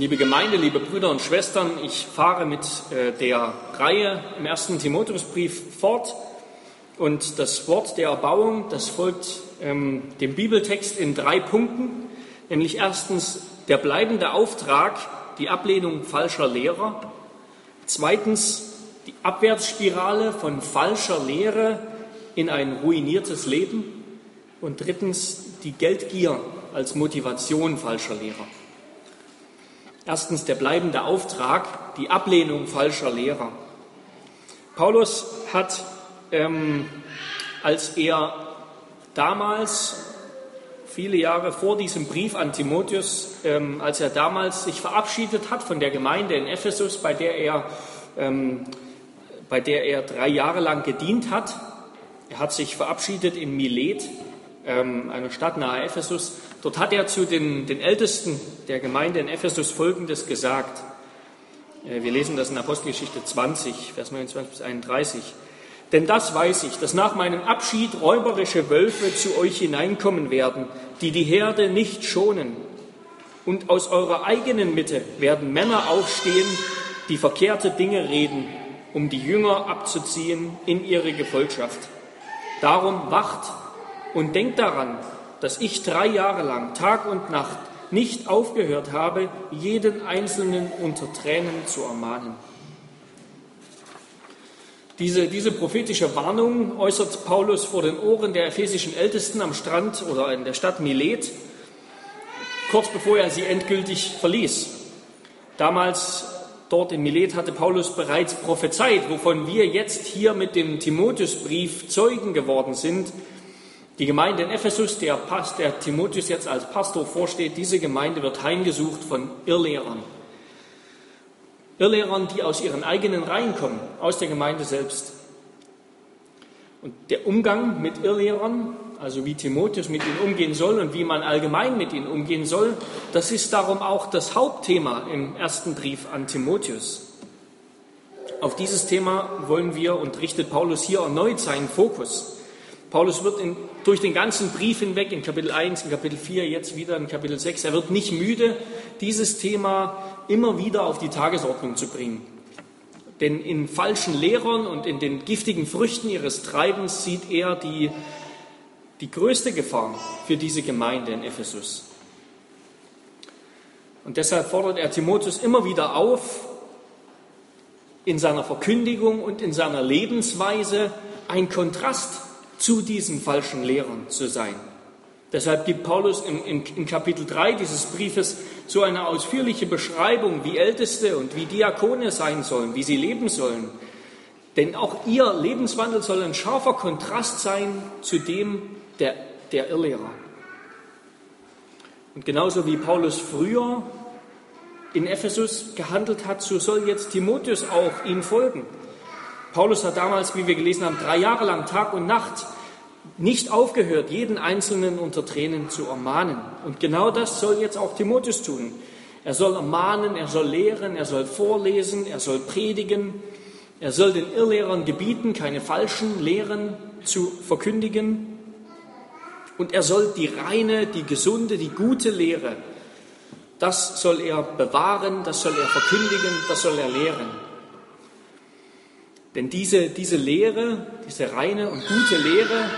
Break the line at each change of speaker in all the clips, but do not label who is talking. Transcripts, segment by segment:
Liebe Gemeinde, liebe Brüder und Schwestern, ich fahre mit äh, der Reihe im ersten Timotheusbrief fort. Und das Wort der Erbauung, das folgt ähm, dem Bibeltext in drei Punkten, nämlich erstens der bleibende Auftrag, die Ablehnung falscher Lehrer, zweitens die Abwärtsspirale von falscher Lehre in ein ruiniertes Leben. Und drittens die Geldgier als Motivation falscher Lehrer. Erstens der bleibende Auftrag, die Ablehnung falscher Lehrer. Paulus hat, ähm, als er damals, viele Jahre vor diesem Brief an Timotheus, ähm, als er damals sich verabschiedet hat von der Gemeinde in Ephesus, bei der er, ähm, bei der er drei Jahre lang gedient hat, er hat sich verabschiedet in Milet, ähm, einer Stadt nahe Ephesus. Dort hat er zu den, den Ältesten der Gemeinde in Ephesus Folgendes gesagt. Äh, wir lesen das in Apostelgeschichte 20, Vers 29 bis 31. Denn das weiß ich, dass nach meinem Abschied räuberische Wölfe zu euch hineinkommen werden, die die Herde nicht schonen. Und aus eurer eigenen Mitte werden Männer aufstehen, die verkehrte Dinge reden, um die Jünger abzuziehen in ihre Gefolgschaft. Darum wacht und denkt daran, dass ich drei Jahre lang Tag und Nacht nicht aufgehört habe, jeden Einzelnen unter Tränen zu ermahnen. Diese, diese prophetische Warnung äußert Paulus vor den Ohren der ephesischen Ältesten am Strand oder in der Stadt Milet, kurz bevor er sie endgültig verließ. Damals dort in Milet hatte Paulus bereits prophezeit, wovon wir jetzt hier mit dem Timotheusbrief Zeugen geworden sind, die Gemeinde in Ephesus, der, Past, der Timotheus jetzt als Pastor vorsteht, diese Gemeinde wird heimgesucht von Irrlehrern. Irrlehrern, die aus ihren eigenen Reihen kommen, aus der Gemeinde selbst. Und der Umgang mit Irrlehrern, also wie Timotheus mit ihnen umgehen soll und wie man allgemein mit ihnen umgehen soll, das ist darum auch das Hauptthema im ersten Brief an Timotheus. Auf dieses Thema wollen wir und richtet Paulus hier erneut seinen Fokus. Paulus wird in, durch den ganzen Brief hinweg, in Kapitel 1, in Kapitel 4, jetzt wieder in Kapitel 6, er wird nicht müde, dieses Thema immer wieder auf die Tagesordnung zu bringen. Denn in falschen Lehrern und in den giftigen Früchten ihres Treibens sieht er die, die größte Gefahr für diese Gemeinde in Ephesus. Und deshalb fordert er Timotheus immer wieder auf, in seiner Verkündigung und in seiner Lebensweise ein Kontrast zu diesen falschen Lehrern zu sein. Deshalb gibt Paulus in, in, in, Kapitel 3 dieses Briefes so eine ausführliche Beschreibung, wie Älteste und wie Diakone sein sollen, wie sie leben sollen. Denn auch ihr Lebenswandel soll ein scharfer Kontrast sein zu dem der, der Irrlehrer. Und genauso wie Paulus früher in Ephesus gehandelt hat, so soll jetzt Timotheus auch ihm folgen. Paulus hat damals, wie wir gelesen haben, drei Jahre lang Tag und Nacht nicht aufgehört, jeden Einzelnen unter Tränen zu ermahnen. Und genau das soll jetzt auch Timotheus tun. Er soll ermahnen, er soll lehren, er soll vorlesen, er soll predigen, er soll den Irrlehrern gebieten, keine falschen Lehren zu verkündigen. Und er soll die reine, die gesunde, die gute Lehre, das soll er bewahren, das soll er verkündigen, das soll er lehren. Denn diese, diese Lehre, diese reine und gute Lehre,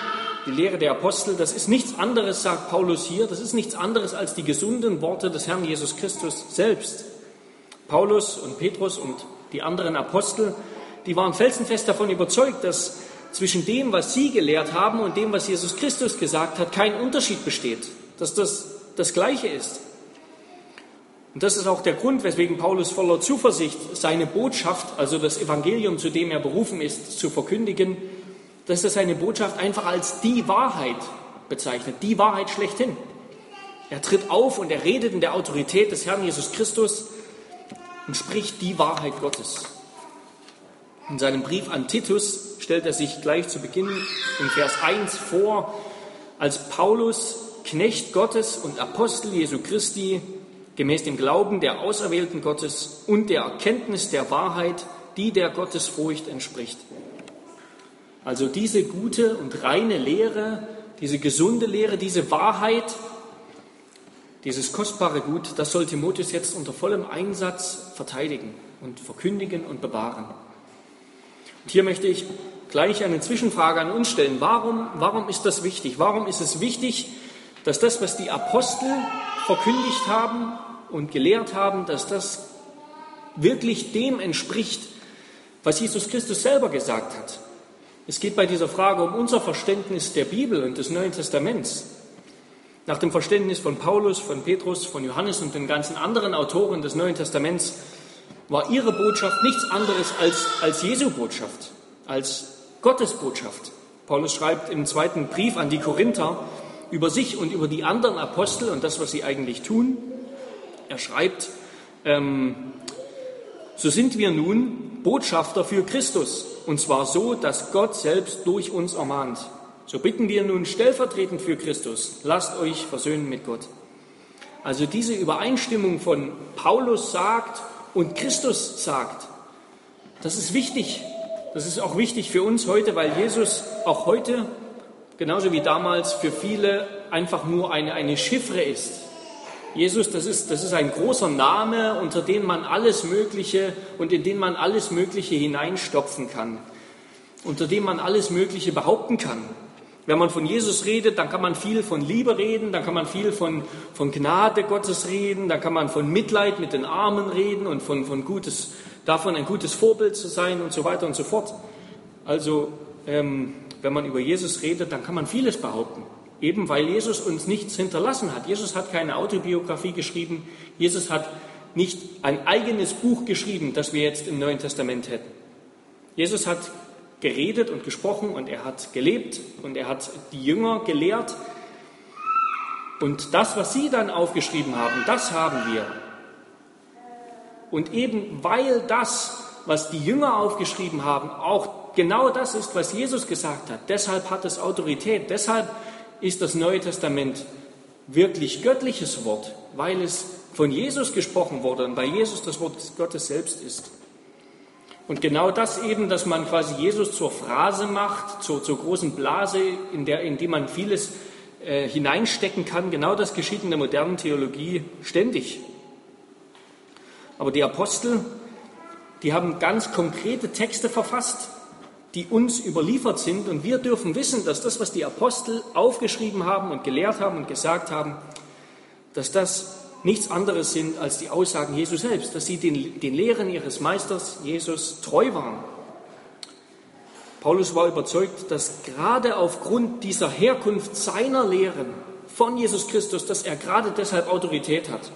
die Lehre der Apostel, das ist nichts anderes, sagt Paulus hier, das ist nichts anderes als die gesunden Worte des Herrn Jesus Christus selbst. Paulus und Petrus und die anderen Apostel, die waren felsenfest davon überzeugt, dass zwischen dem, was sie gelehrt haben und dem, was Jesus Christus gesagt hat, kein Unterschied besteht, dass das das Gleiche ist. Und das ist auch der Grund, weswegen Paulus voller Zuversicht seine Botschaft, also das Evangelium, zu dem er berufen ist, zu verkündigen, dass er seine Botschaft einfach als die Wahrheit bezeichnet, die Wahrheit schlechthin. Er tritt auf und er redet in der Autorität des Herrn Jesus Christus und spricht die Wahrheit Gottes. In seinem Brief an Titus stellt er sich gleich zu Beginn in Vers 1 vor, als Paulus, Knecht Gottes und Apostel Jesu Christi, gemäß dem Glauben der Auserwählten Gottes und der Erkenntnis der Wahrheit, die der Gottesfurcht entspricht. Also diese gute und reine Lehre, diese gesunde Lehre, diese Wahrheit, dieses kostbare Gut, das soll Timotheus jetzt unter vollem Einsatz verteidigen und verkündigen und bewahren. Und hier möchte ich gleich eine Zwischenfrage an uns stellen. Warum, warum ist das wichtig? Warum ist es wichtig, dass das, was die Apostel verkündigt haben und gelehrt haben, dass das wirklich dem entspricht, was Jesus Christus selber gesagt hat? Es geht bei dieser Frage um unser Verständnis der Bibel und des Neuen Testaments. Nach dem Verständnis von Paulus, von Petrus, von Johannes und den ganzen anderen Autoren des Neuen Testaments war ihre Botschaft nichts anderes als, als Jesu Botschaft, als Gottes Botschaft. Paulus schreibt im zweiten Brief an die Korinther über sich und über die anderen Apostel und das, was sie eigentlich tun. Er schreibt, ähm, so sind wir nun Botschafter für Christus, und zwar so, dass Gott selbst durch uns ermahnt. So bitten wir nun stellvertretend für Christus, lasst euch versöhnen mit Gott. Also diese Übereinstimmung von Paulus sagt und Christus sagt, das ist wichtig. Das ist auch wichtig für uns heute, weil Jesus auch heute, genauso wie damals, für viele einfach nur eine, eine Chiffre ist. Jesus, das ist, das ist ein großer Name, unter dem man alles Mögliche und in den man alles Mögliche hineinstopfen kann, unter dem man alles Mögliche behaupten kann. Wenn man von Jesus redet, dann kann man viel von Liebe reden, dann kann man viel von, von Gnade Gottes reden, dann kann man von Mitleid mit den Armen reden und von, von gutes, davon ein gutes Vorbild zu sein und so weiter und so fort. Also, ähm, wenn man über Jesus redet, dann kann man vieles behaupten. Eben weil Jesus uns nichts hinterlassen hat. Jesus hat keine Autobiografie geschrieben. Jesus hat nicht ein eigenes Buch geschrieben, das wir jetzt im Neuen Testament hätten. Jesus hat geredet und gesprochen und er hat gelebt und er hat die Jünger gelehrt. Und das, was sie dann aufgeschrieben haben, das haben wir. Und eben weil das, was die Jünger aufgeschrieben haben, auch genau das ist, was Jesus gesagt hat, deshalb hat es Autorität, deshalb ist das Neue Testament wirklich göttliches Wort, weil es von Jesus gesprochen wurde und weil Jesus das Wort Gottes selbst ist. Und genau das eben, dass man quasi Jesus zur Phrase macht, zur, zur großen Blase, in, der, in die man vieles äh, hineinstecken kann, genau das geschieht in der modernen Theologie ständig. Aber die Apostel, die haben ganz konkrete Texte verfasst, die uns überliefert sind. Und wir dürfen wissen, dass das, was die Apostel aufgeschrieben haben und gelehrt haben und gesagt haben, dass das nichts anderes sind als die Aussagen Jesu selbst, dass sie den, den Lehren ihres Meisters Jesus treu waren. Paulus war überzeugt, dass gerade aufgrund dieser Herkunft seiner Lehren von Jesus Christus, dass er gerade deshalb Autorität hat.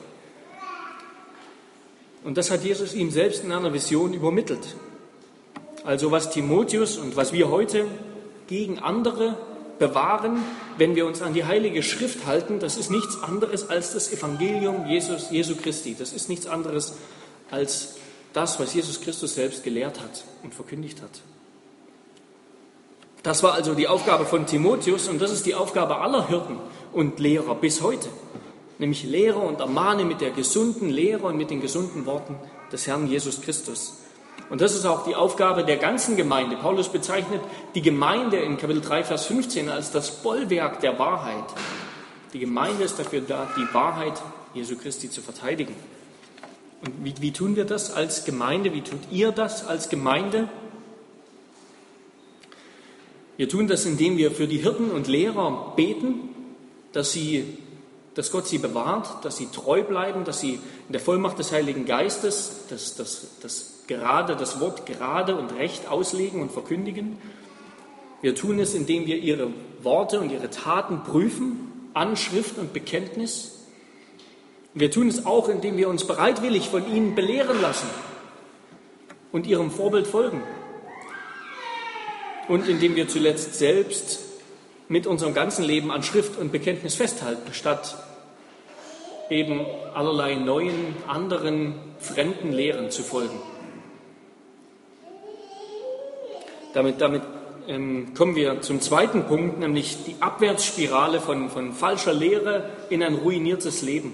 Und das hat Jesus ihm selbst in einer Vision übermittelt. Also was Timotheus und was wir heute gegen andere bewahren, wenn wir uns an die Heilige Schrift halten, das ist nichts anderes als das Evangelium Jesus, Jesu Christi. Das ist nichts anderes als das, was Jesus Christus selbst gelehrt hat und verkündigt hat. Das war also die Aufgabe von Timotheus und das ist die Aufgabe aller Hirten und Lehrer bis heute. Nämlich Lehre und ermahne mit der gesunden Lehre und mit den gesunden Worten des Herrn Jesus Christus. Und das ist auch die Aufgabe der ganzen Gemeinde. Paulus bezeichnet die Gemeinde in Kapitel 3, Vers 15 als das Bollwerk der Wahrheit. Die Gemeinde ist dafür da, die Wahrheit Jesu Christi zu verteidigen. Und wie, wie tun wir das als Gemeinde? Wie tut ihr das als Gemeinde? Wir tun das, indem wir für die Hirten und Lehrer beten, dass sie dass Gott sie bewahrt, dass sie treu bleiben, dass sie in der Vollmacht des Heiligen Geistes das, das, das gerade, das Wort gerade und recht auslegen und verkündigen. Wir tun es, indem wir ihre Worte und ihre Taten prüfen, Anschrift und Bekenntnis. Wir tun es auch, indem wir uns bereitwillig von ihnen belehren lassen und ihrem Vorbild folgen. Und indem wir zuletzt selbst mit unserem ganzen Leben an Schrift und Bekenntnis festhalten, statt eben allerlei neuen, anderen, fremden Lehren zu folgen. Damit, damit ähm, kommen wir zum zweiten Punkt, nämlich die Abwärtsspirale von, von falscher Lehre in ein ruiniertes Leben.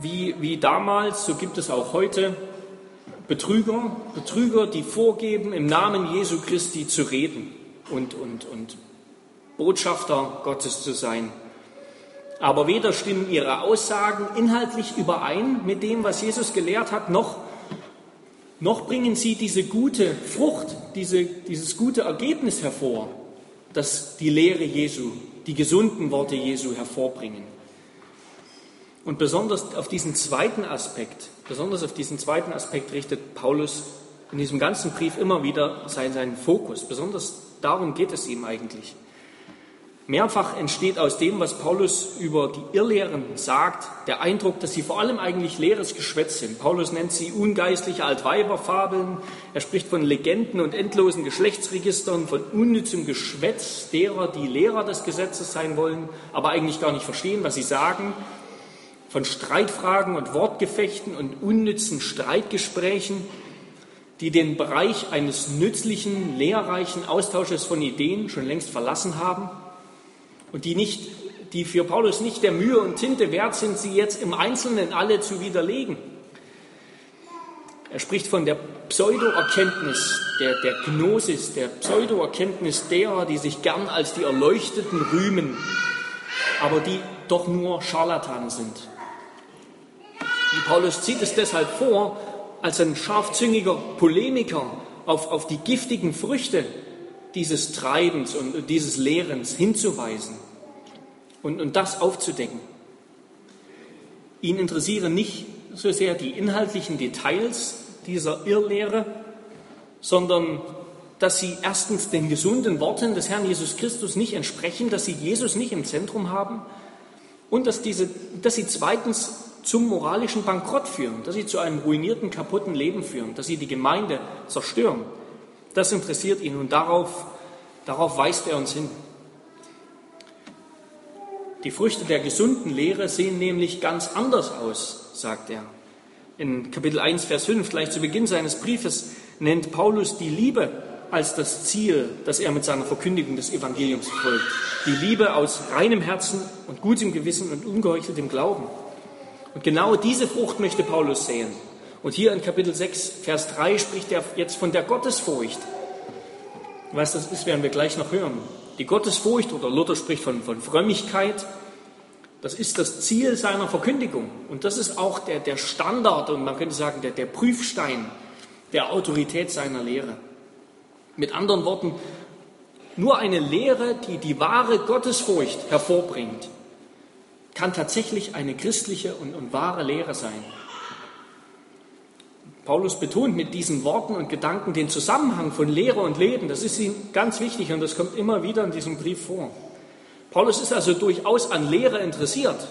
Wie, wie damals, so gibt es auch heute Betrüger, Betrüger, die vorgeben, im Namen Jesu Christi zu reden und, und, und Botschafter Gottes zu sein. Aber weder stimmen ihre Aussagen inhaltlich überein mit dem, was Jesus gelehrt hat, noch, noch bringen sie diese gute Frucht, diese, dieses gute Ergebnis hervor, das die Lehre Jesu, die gesunden Worte Jesu hervorbringen. Und besonders auf diesen zweiten Aspekt, besonders auf diesen zweiten Aspekt richtet Paulus in diesem ganzen Brief immer wieder seinen, seinen Fokus. Besonders darum geht es ihm eigentlich. Mehrfach entsteht aus dem, was Paulus über die Irrlehren sagt, der Eindruck, dass sie vor allem eigentlich leeres Geschwätz sind. Paulus nennt sie ungeistliche Altweiberfabeln. Er spricht von Legenden und endlosen Geschlechtsregistern, von unnützem Geschwätz derer, die Lehrer des Gesetzes sein wollen, aber eigentlich gar nicht verstehen, was sie sagen. Von Streitfragen und Wortgefechten und unnützen Streitgesprächen, die den Bereich eines nützlichen, lehrreichen Austausches von Ideen schon längst verlassen haben und die, nicht, die für Paulus nicht der Mühe und Tinte wert sind, sie jetzt im Einzelnen alle zu widerlegen. Er spricht von der Pseudoerkenntnis, der, der Gnosis, der Pseudoerkenntnis derer, die sich gern als die Erleuchteten rühmen, aber die doch nur Scharlatane sind. Und Paulus zieht es deshalb vor, als ein scharfzüngiger Polemiker auf, auf die giftigen Früchte dieses Treibens und dieses Lehrens hinzuweisen und, und das aufzudecken. Ihn interessieren nicht so sehr die inhaltlichen Details dieser Irrlehre, sondern dass sie erstens den gesunden Worten des Herrn Jesus Christus nicht entsprechen, dass sie Jesus nicht im Zentrum haben und dass, diese, dass sie zweitens zum moralischen Bankrott führen, dass sie zu einem ruinierten, kaputten Leben führen, dass sie die Gemeinde zerstören. Das interessiert ihn und darauf, darauf weist er uns hin. Die Früchte der gesunden Lehre sehen nämlich ganz anders aus, sagt er. In Kapitel 1, Vers 5, gleich zu Beginn seines Briefes, nennt Paulus die Liebe als das Ziel, das er mit seiner Verkündigung des Evangeliums folgt. Die Liebe aus reinem Herzen und gutem Gewissen und ungeheucheltem Glauben. Und genau diese Frucht möchte Paulus sehen. Und hier in Kapitel 6, Vers 3 spricht er jetzt von der Gottesfurcht. Was das ist, werden wir gleich noch hören. Die Gottesfurcht, oder Luther spricht von, von Frömmigkeit, das ist das Ziel seiner Verkündigung. Und das ist auch der, der Standard und man könnte sagen, der, der Prüfstein der Autorität seiner Lehre. Mit anderen Worten, nur eine Lehre, die die wahre Gottesfurcht hervorbringt, kann tatsächlich eine christliche und, und wahre Lehre sein. Paulus betont mit diesen Worten und Gedanken den Zusammenhang von Lehre und Leben. Das ist ihm ganz wichtig und das kommt immer wieder in diesem Brief vor. Paulus ist also durchaus an Lehre interessiert.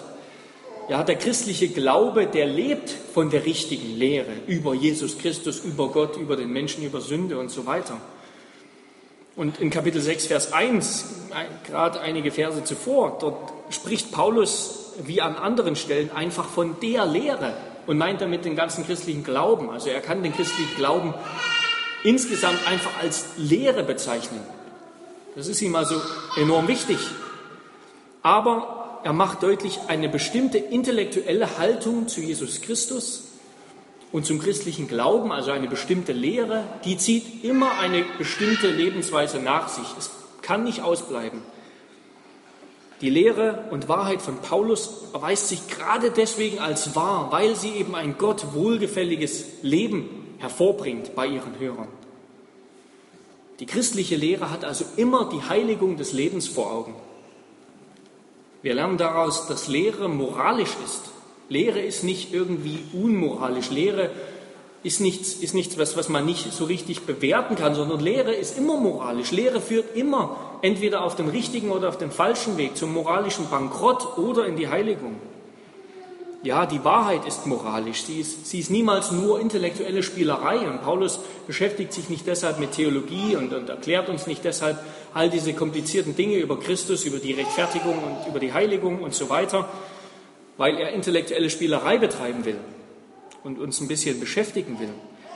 Ja, der christliche Glaube, der lebt von der richtigen Lehre über Jesus Christus, über Gott, über den Menschen, über Sünde und so weiter. Und in Kapitel 6, Vers 1, gerade einige Verse zuvor, dort spricht Paulus wie an anderen Stellen einfach von der Lehre und meint damit den ganzen christlichen Glauben. Also er kann den christlichen Glauben insgesamt einfach als Lehre bezeichnen. Das ist ihm also enorm wichtig. Aber er macht deutlich eine bestimmte intellektuelle Haltung zu Jesus Christus und zum christlichen Glauben, also eine bestimmte Lehre, die zieht immer eine bestimmte Lebensweise nach sich. Es kann nicht ausbleiben. Die Lehre und Wahrheit von Paulus erweist sich gerade deswegen als wahr, weil sie eben ein Gott wohlgefälliges Leben hervorbringt bei ihren Hörern. Die christliche Lehre hat also immer die Heiligung des Lebens vor Augen. Wir lernen daraus, dass Lehre moralisch ist Lehre ist nicht irgendwie unmoralisch. Lehre ist nichts, ist nichts was, was man nicht so richtig bewerten kann, sondern Lehre ist immer moralisch. Lehre führt immer entweder auf den richtigen oder auf den falschen Weg, zum moralischen Bankrott oder in die Heiligung. Ja, die Wahrheit ist moralisch. Sie ist, sie ist niemals nur intellektuelle Spielerei. Und Paulus beschäftigt sich nicht deshalb mit Theologie und, und erklärt uns nicht deshalb all diese komplizierten Dinge über Christus, über die Rechtfertigung und über die Heiligung und so weiter, weil er intellektuelle Spielerei betreiben will und uns ein bisschen beschäftigen will.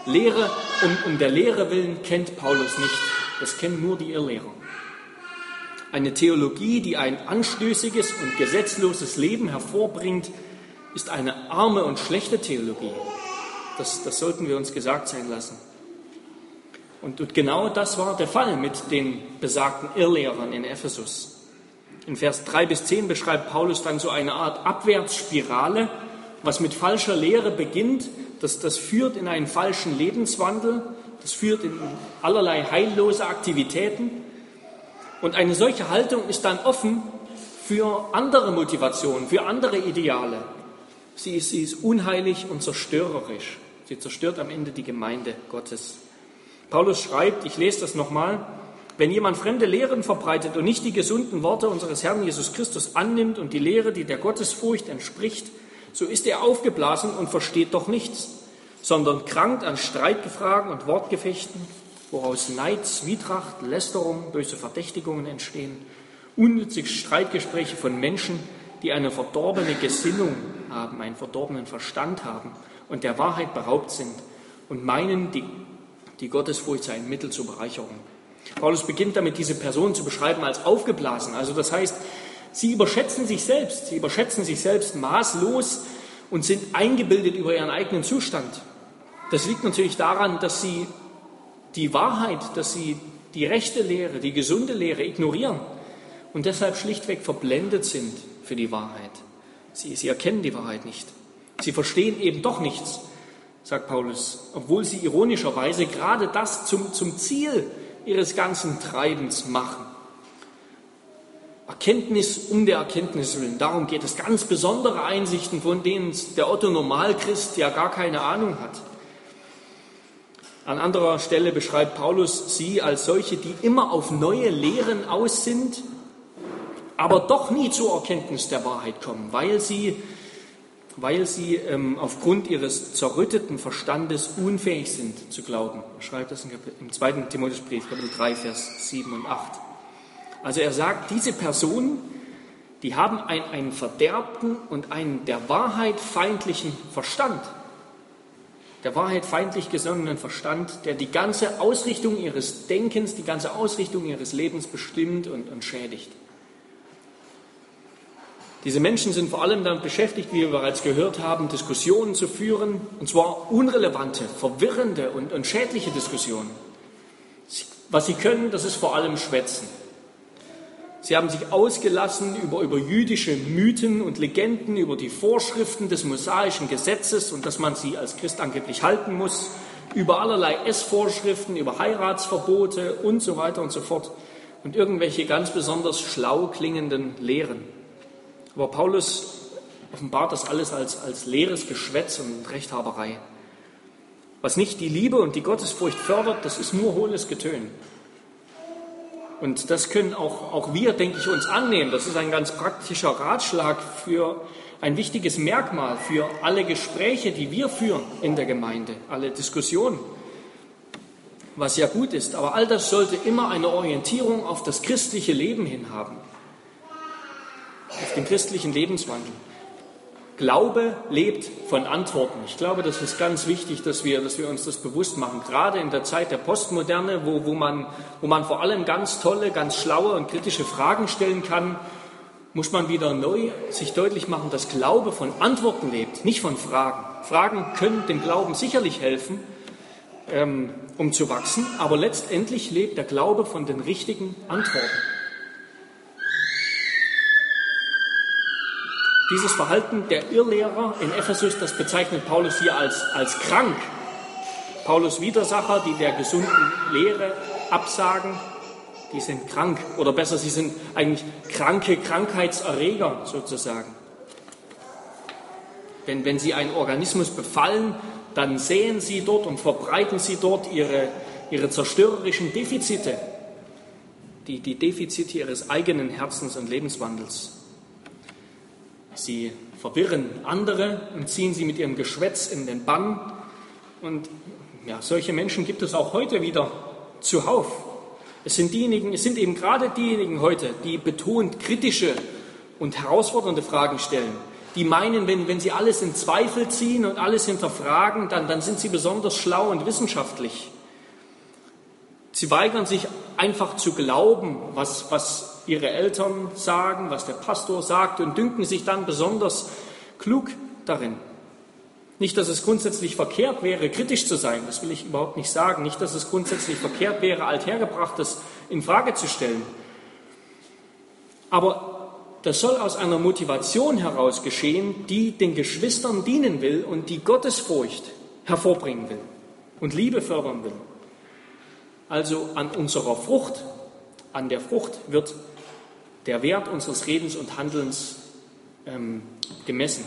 Lehre um, um der Lehre willen kennt Paulus nicht. Das kennen nur die Irrlehrer. Eine Theologie, die ein anstößiges und gesetzloses Leben hervorbringt, ist eine arme und schlechte Theologie. Das, das sollten wir uns gesagt sein lassen. Und, und genau das war der Fall mit den besagten Irrlehrern in Ephesus. In Vers 3 bis 10 beschreibt Paulus dann so eine Art Abwärtsspirale, was mit falscher Lehre beginnt, das, das führt in einen falschen Lebenswandel, das führt in allerlei heillose Aktivitäten. Und eine solche Haltung ist dann offen für andere Motivationen, für andere Ideale. Sie ist, sie ist unheilig und zerstörerisch. Sie zerstört am Ende die Gemeinde Gottes. Paulus schreibt, ich lese das nochmal, wenn jemand fremde Lehren verbreitet und nicht die gesunden Worte unseres Herrn Jesus Christus annimmt und die Lehre, die der Gottesfurcht entspricht, so ist er aufgeblasen und versteht doch nichts, sondern krankt an Streitgefragen und Wortgefechten, woraus Neid, Zwietracht, Lästerung, böse Verdächtigungen entstehen, unnützige Streitgespräche von Menschen, die eine verdorbene Gesinnung haben, einen verdorbenen Verstand haben und der Wahrheit beraubt sind und meinen, die, die Gottesfurcht sei ein Mittel zur Bereicherung. Paulus beginnt damit, diese Person zu beschreiben als aufgeblasen. Also das heißt, sie überschätzen sich selbst, sie überschätzen sich selbst maßlos und sind eingebildet über ihren eigenen Zustand. Das liegt natürlich daran, dass sie die Wahrheit, dass sie die rechte Lehre, die gesunde Lehre ignorieren und deshalb schlichtweg verblendet sind für die Wahrheit. Sie, sie erkennen die Wahrheit nicht. Sie verstehen eben doch nichts, sagt Paulus, obwohl sie ironischerweise gerade das zum, zum Ziel ihres ganzen Treibens machen. Erkenntnis um der Erkenntnis willen. Darum geht es. Ganz besondere Einsichten, von denen der Otto Normalchrist ja gar keine Ahnung hat. An anderer Stelle beschreibt Paulus sie als solche, die immer auf neue Lehren aus sind, aber doch nie zur Erkenntnis der Wahrheit kommen, weil sie, weil sie ähm, aufgrund ihres zerrütteten Verstandes unfähig sind zu glauben. Er schreibt das im 2. Timotheusbrief, Kapitel 3, Vers 7 und 8. Also er sagt, diese Personen, die haben einen, einen verderbten und einen der Wahrheit feindlichen Verstand. Der Wahrheit feindlich gesonnenen Verstand, der die ganze Ausrichtung ihres Denkens, die ganze Ausrichtung ihres Lebens bestimmt und, und schädigt. Diese Menschen sind vor allem damit beschäftigt, wie wir bereits gehört haben, Diskussionen zu führen, und zwar unrelevante, verwirrende und, und schädliche Diskussionen. Was sie können, das ist vor allem Schwätzen. Sie haben sich ausgelassen über, über jüdische Mythen und Legenden, über die Vorschriften des mosaischen Gesetzes und dass man sie als Christ angeblich halten muss, über allerlei Essvorschriften, über Heiratsverbote und so weiter und so fort und irgendwelche ganz besonders schlau klingenden Lehren. Aber Paulus offenbart das alles als, als leeres Geschwätz und Rechthaberei. Was nicht die Liebe und die Gottesfurcht fördert, das ist nur hohles Getön. Und das können auch, auch wir, denke ich, uns annehmen. Das ist ein ganz praktischer Ratschlag für ein wichtiges Merkmal für alle Gespräche, die wir führen in der Gemeinde, alle Diskussionen, was ja gut ist. Aber all das sollte immer eine Orientierung auf das christliche Leben hin haben, auf den christlichen Lebenswandel. Glaube lebt von Antworten. Ich glaube, das ist ganz wichtig, dass wir, dass wir uns das bewusst machen. Gerade in der Zeit der Postmoderne, wo, wo, man, wo man vor allem ganz tolle, ganz schlaue und kritische Fragen stellen kann, muss man wieder neu sich deutlich machen, dass Glaube von Antworten lebt, nicht von Fragen. Fragen können dem Glauben sicherlich helfen, ähm, um zu wachsen, aber letztendlich lebt der Glaube von den richtigen Antworten. Dieses Verhalten der Irrlehrer in Ephesus, das bezeichnet Paulus hier als, als krank. Paulus Widersacher, die der gesunden Lehre absagen, die sind krank. Oder besser, sie sind eigentlich kranke Krankheitserreger sozusagen. Denn wenn sie einen Organismus befallen, dann sehen sie dort und verbreiten sie dort ihre, ihre zerstörerischen Defizite, die, die Defizite ihres eigenen Herzens und Lebenswandels. Sie verwirren andere und ziehen sie mit ihrem Geschwätz in den Bann. Und ja, solche Menschen gibt es auch heute wieder zuhauf. Es sind diejenigen, es sind eben gerade diejenigen heute, die betont kritische und herausfordernde Fragen stellen, die meinen, wenn, wenn sie alles in Zweifel ziehen und alles hinterfragen, dann, dann sind sie besonders schlau und wissenschaftlich. Sie weigern sich einfach zu glauben, was, was ihre Eltern sagen, was der Pastor sagt und dünken sich dann besonders klug darin. Nicht, dass es grundsätzlich verkehrt wäre, kritisch zu sein, das will ich überhaupt nicht sagen. Nicht, dass es grundsätzlich verkehrt wäre, althergebrachtes in Frage zu stellen. Aber das soll aus einer Motivation heraus geschehen, die den Geschwistern dienen will und die Gottesfurcht hervorbringen will und Liebe fördern will. Also an unserer Frucht, an der Frucht wird der Wert unseres Redens und Handelns ähm, gemessen.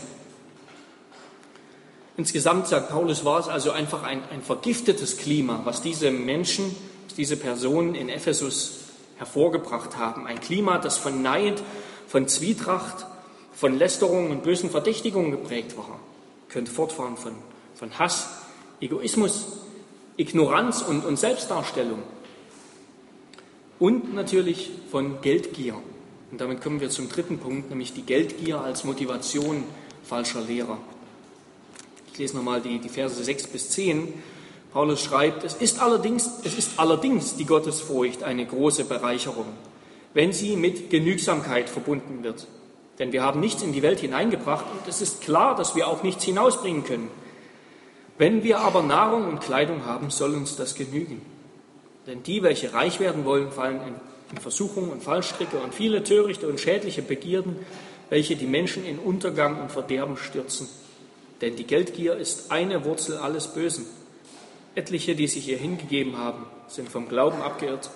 Insgesamt, sagt Paulus, war es also einfach ein, ein vergiftetes Klima, was diese Menschen, diese Personen in Ephesus hervorgebracht haben. Ein Klima, das von Neid, von Zwietracht, von Lästerung und bösen Verdächtigungen geprägt war. Könnte fortfahren von, von Hass, Egoismus, Ignoranz und, und Selbstdarstellung. Und natürlich von Geldgier. Und damit kommen wir zum dritten Punkt, nämlich die Geldgier als Motivation falscher Lehrer. Ich lese nochmal die, die Verse 6 bis 10. Paulus schreibt, es ist, allerdings, es ist allerdings die Gottesfurcht eine große Bereicherung, wenn sie mit Genügsamkeit verbunden wird. Denn wir haben nichts in die Welt hineingebracht und es ist klar, dass wir auch nichts hinausbringen können. Wenn wir aber Nahrung und Kleidung haben, soll uns das genügen. Denn die, welche reich werden wollen, fallen in, in Versuchung und Fallstricke und viele törichte und schädliche Begierden, welche die Menschen in Untergang und Verderben stürzen. Denn die Geldgier ist eine Wurzel alles Bösen. Etliche, die sich ihr hingegeben haben, sind vom Glauben abgeirrt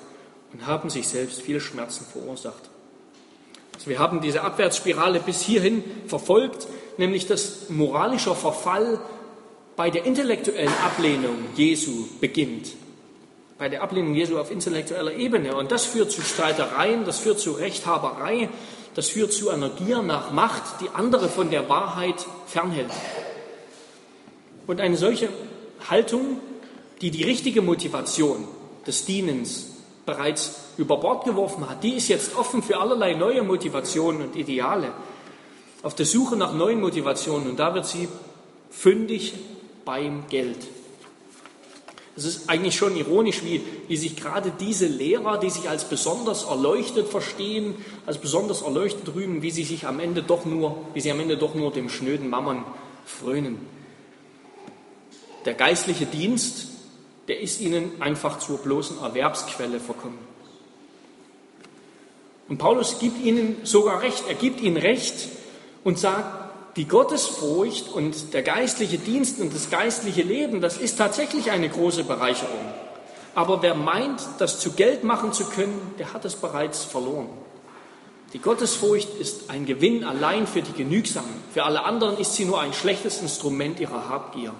und haben sich selbst viele Schmerzen verursacht. Also wir haben diese Abwärtsspirale bis hierhin verfolgt, nämlich dass moralischer Verfall bei der intellektuellen Ablehnung Jesu beginnt. Bei der Ablehnung Jesu auf intellektueller Ebene. Und das führt zu Streitereien, das führt zu Rechthaberei, das führt zu einer Gier nach Macht, die andere von der Wahrheit fernhält. Und eine solche Haltung, die die richtige Motivation des Dienens bereits über Bord geworfen hat, die ist jetzt offen für allerlei neue Motivationen und Ideale. Auf der Suche nach neuen Motivationen und da wird sie fündig beim Geld. Es ist eigentlich schon ironisch, wie, wie sich gerade diese Lehrer, die sich als besonders erleuchtet verstehen, als besonders erleuchtet rühmen, wie sie sich am Ende doch nur, wie sie am Ende doch nur dem schnöden Mammon frönen. Der geistliche Dienst, der ist ihnen einfach zur bloßen Erwerbsquelle verkommen. Und Paulus gibt ihnen sogar recht. Er gibt ihnen recht und sagt, die Gottesfurcht und der geistliche Dienst und das geistliche Leben, das ist tatsächlich eine große Bereicherung. Aber wer meint, das zu Geld machen zu können, der hat es bereits verloren. Die Gottesfurcht ist ein Gewinn allein für die Genügsamen. Für alle anderen ist sie nur ein schlechtes Instrument ihrer Habgier.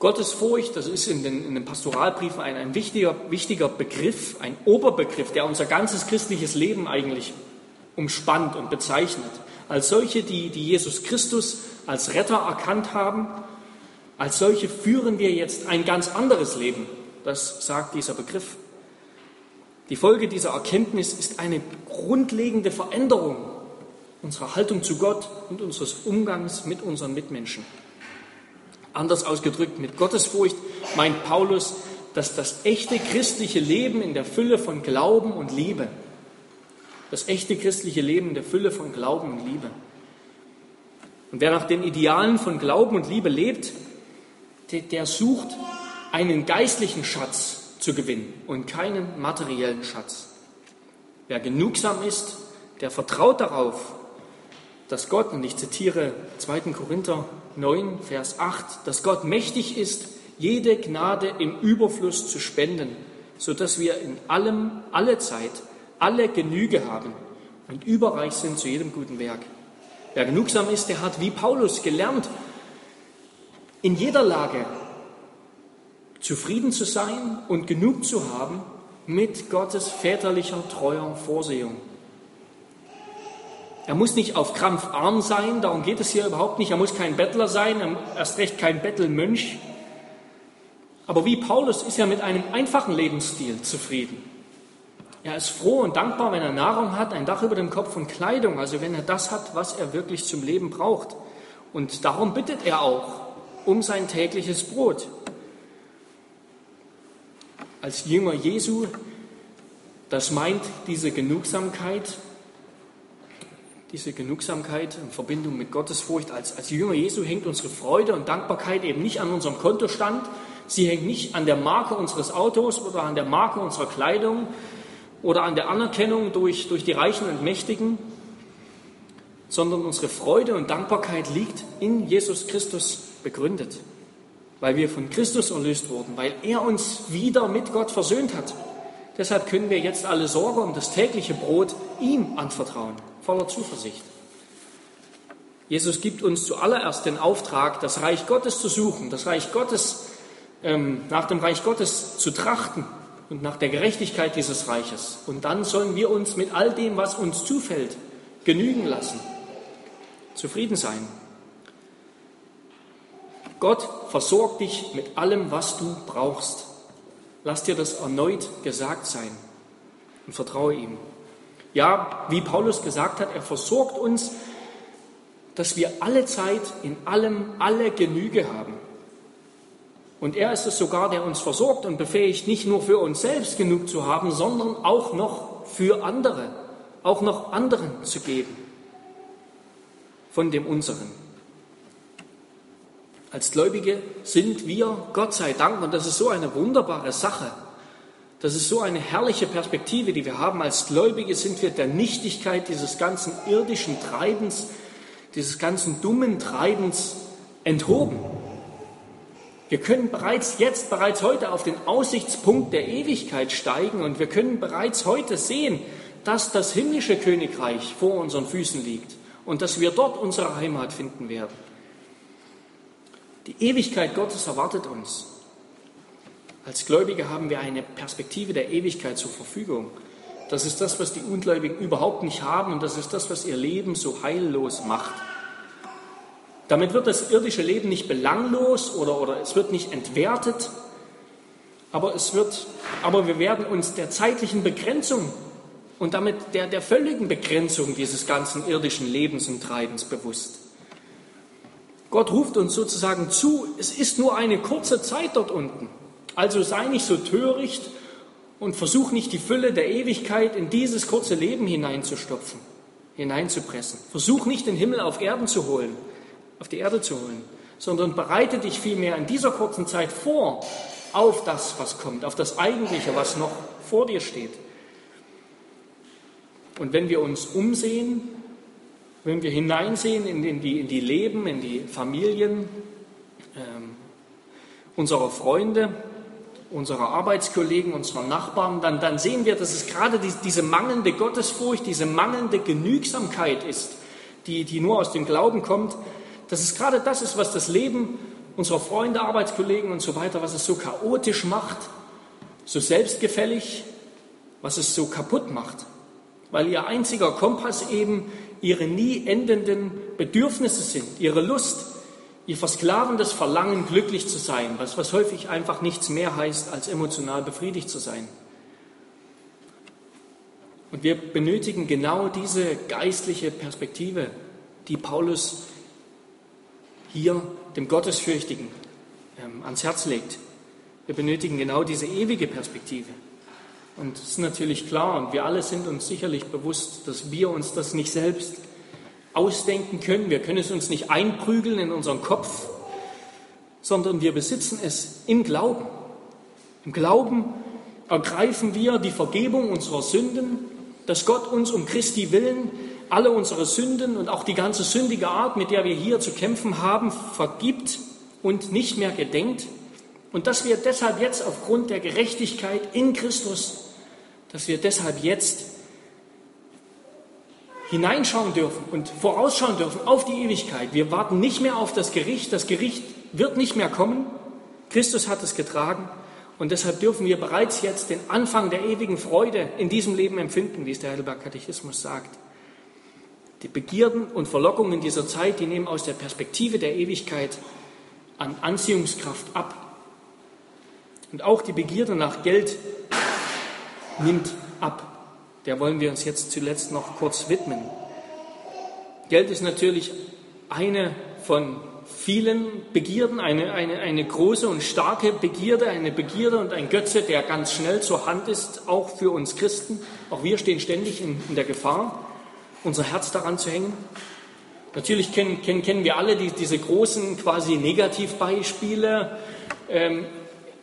Gottesfurcht, das ist in den, in den Pastoralbriefen ein, ein wichtiger, wichtiger Begriff, ein Oberbegriff, der unser ganzes christliches Leben eigentlich umspannt und bezeichnet. Als solche, die, die Jesus Christus als Retter erkannt haben, als solche führen wir jetzt ein ganz anderes Leben. Das sagt dieser Begriff. Die Folge dieser Erkenntnis ist eine grundlegende Veränderung unserer Haltung zu Gott und unseres Umgangs mit unseren Mitmenschen. Anders ausgedrückt, mit Gottesfurcht meint Paulus, dass das echte christliche Leben in der Fülle von Glauben und Liebe, das echte christliche Leben in der Fülle von Glauben und Liebe. Und wer nach den Idealen von Glauben und Liebe lebt, der, der sucht einen geistlichen Schatz zu gewinnen und keinen materiellen Schatz. Wer genugsam ist, der vertraut darauf, dass Gott, und ich zitiere 2. Korinther 9, Vers 8, dass Gott mächtig ist, jede Gnade im Überfluss zu spenden, sodass wir in allem, alle Zeit, alle Genüge haben und überreich sind zu jedem guten Werk. Wer genugsam ist, der hat wie Paulus gelernt, in jeder Lage zufrieden zu sein und genug zu haben mit Gottes väterlicher, treuer Vorsehung. Er muss nicht auf Krampf arm sein, darum geht es hier überhaupt nicht. Er muss kein Bettler sein, erst recht kein Bettelmönch. Aber wie Paulus ist er mit einem einfachen Lebensstil zufrieden. Er ist froh und dankbar, wenn er Nahrung hat, ein Dach über dem Kopf und Kleidung, also wenn er das hat, was er wirklich zum Leben braucht. Und darum bittet er auch um sein tägliches Brot. Als Jünger Jesu, das meint diese Genugsamkeit, diese Genugsamkeit in Verbindung mit Gottesfurcht. Als, als Jünger Jesu hängt unsere Freude und Dankbarkeit eben nicht an unserem Kontostand. Sie hängt nicht an der Marke unseres Autos oder an der Marke unserer Kleidung oder an der Anerkennung durch, durch die Reichen und Mächtigen, sondern unsere Freude und Dankbarkeit liegt in Jesus Christus begründet, weil wir von Christus erlöst wurden, weil er uns wieder mit Gott versöhnt hat. Deshalb können wir jetzt alle Sorge um das tägliche Brot ihm anvertrauen, voller Zuversicht. Jesus gibt uns zuallererst den Auftrag, das Reich Gottes zu suchen, das Reich Gottes, ähm, nach dem Reich Gottes zu trachten und nach der Gerechtigkeit dieses Reiches. Und dann sollen wir uns mit all dem, was uns zufällt, genügen lassen, zufrieden sein. Gott versorgt dich mit allem, was du brauchst. Lass dir das erneut gesagt sein und vertraue ihm. Ja, wie Paulus gesagt hat, er versorgt uns dass wir alle Zeit in allem alle Genüge haben. Und er ist es sogar, der uns versorgt und befähigt, nicht nur für uns selbst genug zu haben, sondern auch noch für andere, auch noch anderen zu geben von dem unseren. Als Gläubige sind wir, Gott sei Dank, und das ist so eine wunderbare Sache, das ist so eine herrliche Perspektive, die wir haben. Als Gläubige sind wir der Nichtigkeit dieses ganzen irdischen Treibens dieses ganzen dummen Treibens enthoben. Wir können bereits jetzt, bereits heute auf den Aussichtspunkt der Ewigkeit steigen und wir können bereits heute sehen, dass das himmlische Königreich vor unseren Füßen liegt und dass wir dort unsere Heimat finden werden. Die Ewigkeit Gottes erwartet uns. Als Gläubige haben wir eine Perspektive der Ewigkeit zur Verfügung. Das ist das, was die Ungläubigen überhaupt nicht haben und das ist das, was ihr Leben so heillos macht. Damit wird das irdische Leben nicht belanglos oder, oder es wird nicht entwertet, aber, es wird, aber wir werden uns der zeitlichen Begrenzung und damit der, der völligen Begrenzung dieses ganzen irdischen Lebens und Treibens bewusst. Gott ruft uns sozusagen zu, es ist nur eine kurze Zeit dort unten. Also sei nicht so töricht und versuch nicht die Fülle der Ewigkeit in dieses kurze Leben hineinzustopfen, hineinzupressen. Versuch nicht den Himmel auf Erden zu holen, auf die Erde zu holen, sondern bereite dich vielmehr in dieser kurzen Zeit vor auf das, was kommt, auf das Eigentliche, was noch vor dir steht. Und wenn wir uns umsehen, wenn wir hineinsehen in, die, in die Leben, in die Familien ähm, unserer Freunde, unserer Arbeitskollegen, unserer Nachbarn, dann, dann sehen wir, dass es gerade die, diese mangelnde Gottesfurcht, diese mangelnde Genügsamkeit ist, die, die nur aus dem Glauben kommt, dass es gerade das ist, was das Leben unserer Freunde, Arbeitskollegen und so weiter, was es so chaotisch macht, so selbstgefällig, was es so kaputt macht. Weil ihr einziger Kompass eben ihre nie endenden Bedürfnisse sind, ihre Lust, ihr versklavendes Verlangen, glücklich zu sein, was, was häufig einfach nichts mehr heißt, als emotional befriedigt zu sein. Und wir benötigen genau diese geistliche Perspektive, die Paulus hier dem Gottesfürchtigen ähm, ans Herz legt. Wir benötigen genau diese ewige Perspektive. Und es ist natürlich klar, und wir alle sind uns sicherlich bewusst, dass wir uns das nicht selbst ausdenken können. Wir können es uns nicht einprügeln in unseren Kopf, sondern wir besitzen es im Glauben. Im Glauben ergreifen wir die Vergebung unserer Sünden, dass Gott uns um Christi willen alle unsere Sünden und auch die ganze sündige Art, mit der wir hier zu kämpfen haben, vergibt und nicht mehr gedenkt. Und dass wir deshalb jetzt aufgrund der Gerechtigkeit in Christus, dass wir deshalb jetzt hineinschauen dürfen und vorausschauen dürfen auf die Ewigkeit. Wir warten nicht mehr auf das Gericht. Das Gericht wird nicht mehr kommen. Christus hat es getragen. Und deshalb dürfen wir bereits jetzt den Anfang der ewigen Freude in diesem Leben empfinden, wie es der Heidelberg Katechismus sagt. Die Begierden und Verlockungen dieser Zeit, die nehmen aus der Perspektive der Ewigkeit an Anziehungskraft ab. Und auch die Begierde nach Geld nimmt ab. Der wollen wir uns jetzt zuletzt noch kurz widmen. Geld ist natürlich eine von vielen Begierden, eine, eine, eine große und starke Begierde, eine Begierde und ein Götze, der ganz schnell zur Hand ist, auch für uns Christen. Auch wir stehen ständig in, in der Gefahr unser Herz daran zu hängen? Natürlich kennen, kennen, kennen wir alle die, diese großen quasi Negativbeispiele. Ähm,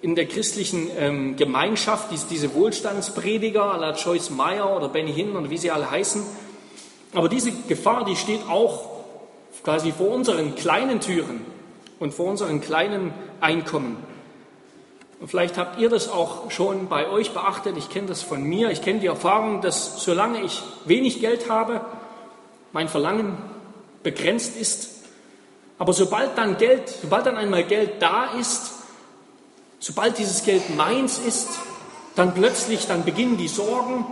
in der christlichen ähm, Gemeinschaft, diese Wohlstandsprediger la Joyce Meyer oder Benny Hinn oder wie sie alle heißen. Aber diese Gefahr, die steht auch quasi vor unseren kleinen Türen und vor unseren kleinen Einkommen. Und vielleicht habt ihr das auch schon bei euch beachtet. Ich kenne das von mir. Ich kenne die Erfahrung, dass solange ich wenig Geld habe, mein Verlangen begrenzt ist. Aber sobald dann Geld, sobald dann einmal Geld da ist, sobald dieses Geld meins ist, dann plötzlich, dann beginnen die Sorgen,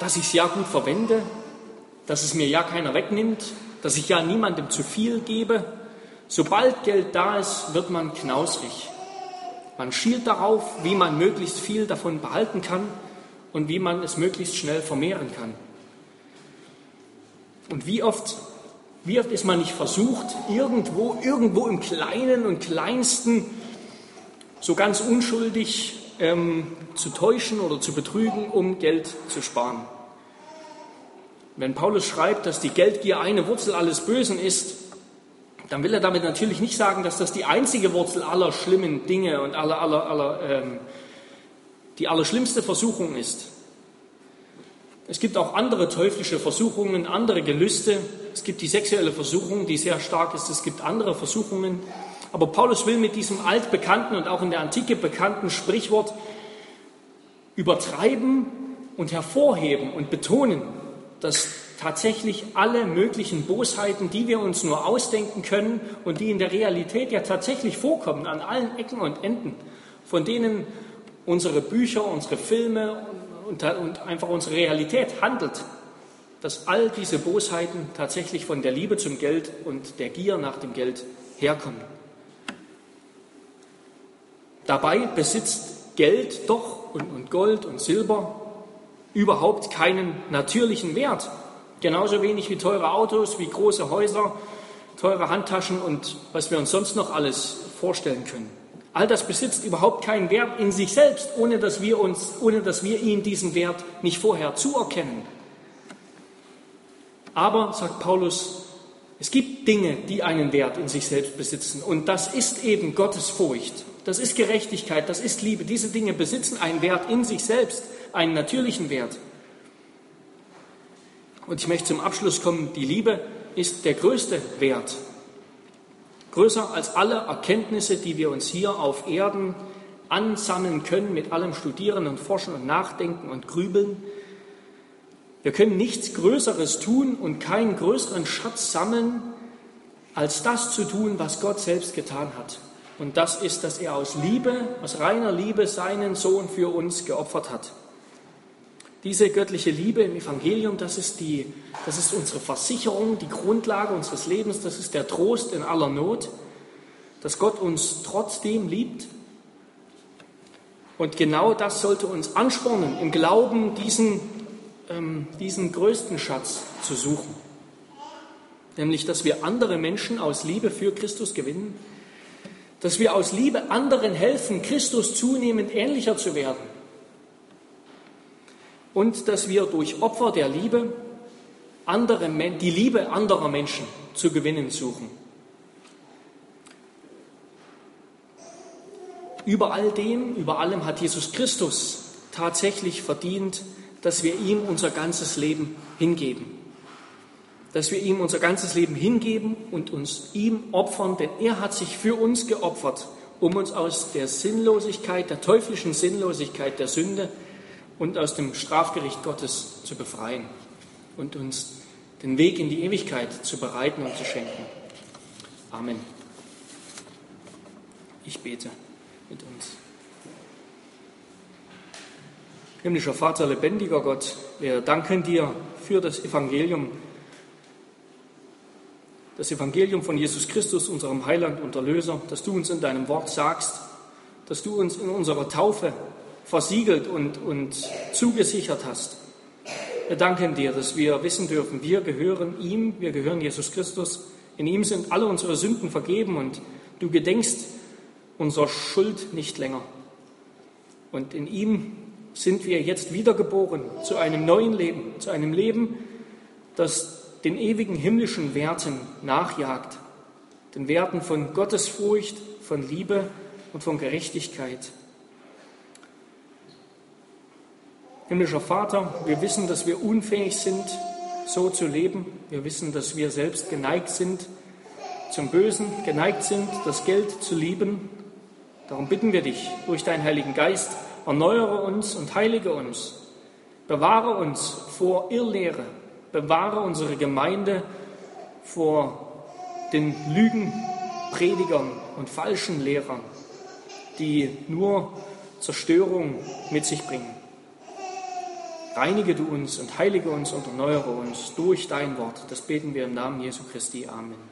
dass ich es ja gut verwende, dass es mir ja keiner wegnimmt, dass ich ja niemandem zu viel gebe. Sobald Geld da ist, wird man knausrig. Man schielt darauf, wie man möglichst viel davon behalten kann und wie man es möglichst schnell vermehren kann. Und wie oft, wie oft ist man nicht versucht, irgendwo, irgendwo im Kleinen und Kleinsten so ganz unschuldig ähm, zu täuschen oder zu betrügen, um Geld zu sparen. Wenn Paulus schreibt, dass die Geldgier eine Wurzel alles Bösen ist, dann will er damit natürlich nicht sagen, dass das die einzige Wurzel aller schlimmen Dinge und aller, aller, aller, ähm, die allerschlimmste Versuchung ist. Es gibt auch andere teuflische Versuchungen, andere Gelüste. Es gibt die sexuelle Versuchung, die sehr stark ist. Es gibt andere Versuchungen. Aber Paulus will mit diesem altbekannten und auch in der Antike bekannten Sprichwort übertreiben und hervorheben und betonen, dass tatsächlich alle möglichen Bosheiten, die wir uns nur ausdenken können und die in der Realität ja tatsächlich vorkommen, an allen Ecken und Enden, von denen unsere Bücher, unsere Filme und, einfach unsere Realität handelt, dass all diese Bosheiten tatsächlich von der Liebe zum Geld und der Gier nach dem Geld herkommen. Dabei besitzt Geld doch und Gold und Silber überhaupt keinen natürlichen Wert. Genauso wenig wie teure Autos, wie große Häuser, teure Handtaschen und was wir uns sonst noch alles vorstellen können. All das besitzt überhaupt keinen Wert in sich selbst, ohne dass wir uns, ohne dass wir ihm diesen Wert nicht vorher zuerkennen. Aber, sagt Paulus, es gibt Dinge, die einen Wert in sich selbst besitzen. Und das ist eben Gottes Furcht. Das ist Gerechtigkeit. Das ist Liebe. Diese Dinge besitzen einen Wert in sich selbst, einen natürlichen Wert. Und ich möchte zum Abschluss kommen, die Liebe ist der größte Wert. Größer als alle Erkenntnisse, die wir uns hier auf Erden ansammeln können mit allem Studieren und Forschen und Nachdenken und Grübeln. Wir können nichts Größeres tun und keinen größeren Schatz sammeln, als das zu tun, was Gott selbst getan hat. Und das ist, dass er aus Liebe, aus reiner Liebe seinen Sohn für uns geopfert hat. Diese göttliche Liebe im Evangelium, das ist, die, das ist unsere Versicherung, die Grundlage unseres Lebens, das ist der Trost in aller Not, dass Gott uns trotzdem liebt. Und genau das sollte uns anspornen, im Glauben diesen, ähm, diesen größten Schatz zu suchen. Nämlich, dass wir andere Menschen aus Liebe für Christus gewinnen, dass wir aus Liebe anderen helfen, Christus zunehmend ähnlicher zu werden und dass wir durch Opfer der Liebe andere, die Liebe anderer Menschen zu gewinnen suchen. Über all dem, über allem hat Jesus Christus tatsächlich verdient, dass wir ihm unser ganzes Leben hingeben. Dass wir ihm unser ganzes Leben hingeben und uns ihm opfern, denn er hat sich für uns geopfert, um uns aus der Sinnlosigkeit, der teuflischen Sinnlosigkeit der Sünde und aus dem Strafgericht Gottes zu befreien und uns den Weg in die Ewigkeit zu bereiten und zu schenken. Amen. Ich bete mit uns. Himmlischer Vater, lebendiger Gott, wir danken dir für das Evangelium, das Evangelium von Jesus Christus, unserem Heiland und Erlöser, dass du uns in deinem Wort sagst, dass du uns in unserer Taufe versiegelt und, und zugesichert hast. Wir danken dir, dass wir wissen dürfen, wir gehören ihm, wir gehören Jesus Christus. In ihm sind alle unsere Sünden vergeben und du gedenkst unserer Schuld nicht länger. Und in ihm sind wir jetzt wiedergeboren zu einem neuen Leben, zu einem Leben, das den ewigen himmlischen Werten nachjagt, den Werten von Gottesfurcht, von Liebe und von Gerechtigkeit. Himmlischer Vater, wir wissen, dass wir unfähig sind, so zu leben. Wir wissen, dass wir selbst geneigt sind zum Bösen, geneigt sind, das Geld zu lieben. Darum bitten wir dich durch deinen Heiligen Geist, erneuere uns und heilige uns. Bewahre uns vor Irrlehre. Bewahre unsere Gemeinde vor den Lügenpredigern und falschen Lehrern, die nur Zerstörung mit sich bringen. Reinige du uns und heilige uns und erneuere uns durch dein Wort. Das beten wir im Namen Jesu Christi. Amen.